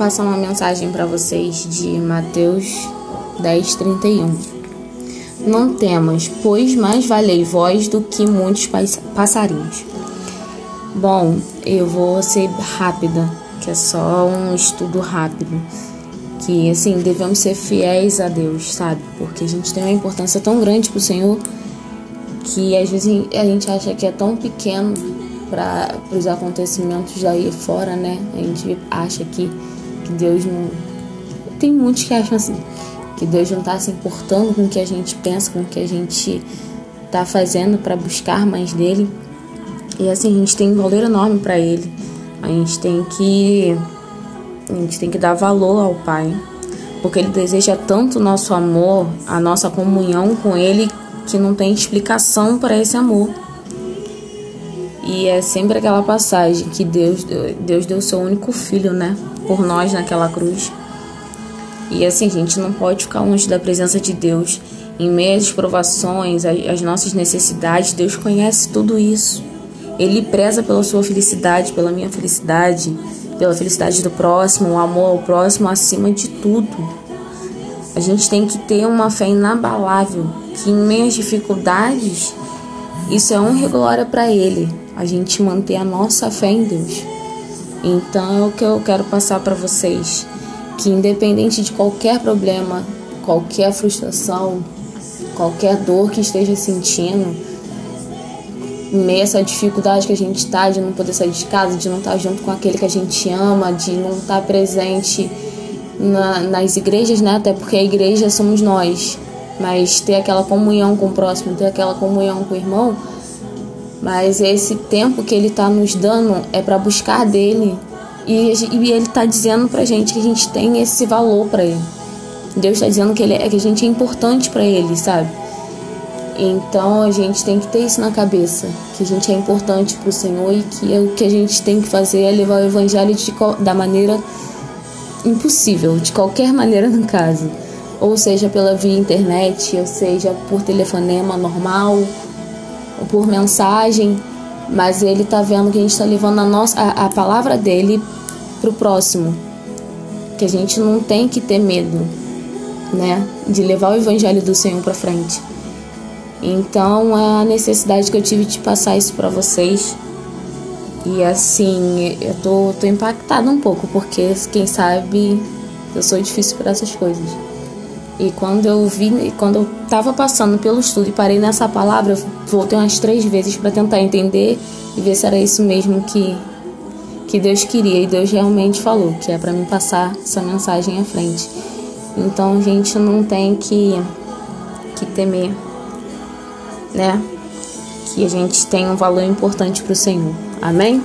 passar uma mensagem para vocês de Mateus 10:31. Não temas, pois mais valei vós do que muitos passarinhos. Bom, eu vou ser rápida, que é só um estudo rápido. Que assim, devemos ser fiéis a Deus, sabe? Porque a gente tem uma importância tão grande pro Senhor que às vezes a gente acha que é tão pequeno para os acontecimentos daí fora, né? A gente acha que, que Deus não. Tem muitos que acham assim, que Deus não está se importando com o que a gente pensa, com o que a gente está fazendo para buscar mais dele. E assim, a gente tem um valor enorme para ele. A gente tem que. A gente tem que dar valor ao Pai. Porque ele deseja tanto o nosso amor, a nossa comunhão com ele, que não tem explicação para esse amor. E é sempre aquela passagem que Deus, Deus deu seu único filho, né? Por nós naquela cruz. E assim, a gente não pode ficar longe da presença de Deus. Em meio às provações, às nossas necessidades, Deus conhece tudo isso. Ele preza pela sua felicidade, pela minha felicidade, pela felicidade do próximo, o amor ao próximo acima de tudo. A gente tem que ter uma fé inabalável, que em meio às dificuldades, isso é honra e glória para Ele a gente manter a nossa fé em Deus. Então é o que eu quero passar para vocês, que independente de qualquer problema, qualquer frustração, qualquer dor que esteja sentindo, meio essa dificuldade que a gente está de não poder sair de casa, de não estar tá junto com aquele que a gente ama, de não estar tá presente na, nas igrejas, né? Até porque a igreja somos nós, mas ter aquela comunhão com o próximo, ter aquela comunhão com o irmão, mas esse tempo que ele está nos dando é para buscar dele. E, e ele está dizendo para gente que a gente tem esse valor para ele. Deus está dizendo que, ele é, que a gente é importante para ele, sabe? Então a gente tem que ter isso na cabeça, que a gente é importante para o Senhor e que o que a gente tem que fazer é levar o Evangelho de, da maneira impossível, de qualquer maneira no caso. Ou seja, pela via internet, ou seja, por telefonema normal, por mensagem, mas ele está vendo que a gente está levando a, nossa, a, a palavra dele para o próximo. Que a gente não tem que ter medo, né? De levar o evangelho do Senhor para frente. Então, é a necessidade que eu tive de passar isso para vocês. E assim, eu tô, tô impactada um pouco, porque quem sabe eu sou difícil para essas coisas. E quando eu vi, quando eu estava passando pelo estudo e parei nessa palavra, voltei umas três vezes para tentar entender e ver se era isso mesmo que que Deus queria e Deus realmente falou, que é para mim passar essa mensagem à frente. Então a gente não tem que que temer, né? Que a gente tem um valor importante para o Senhor. Amém?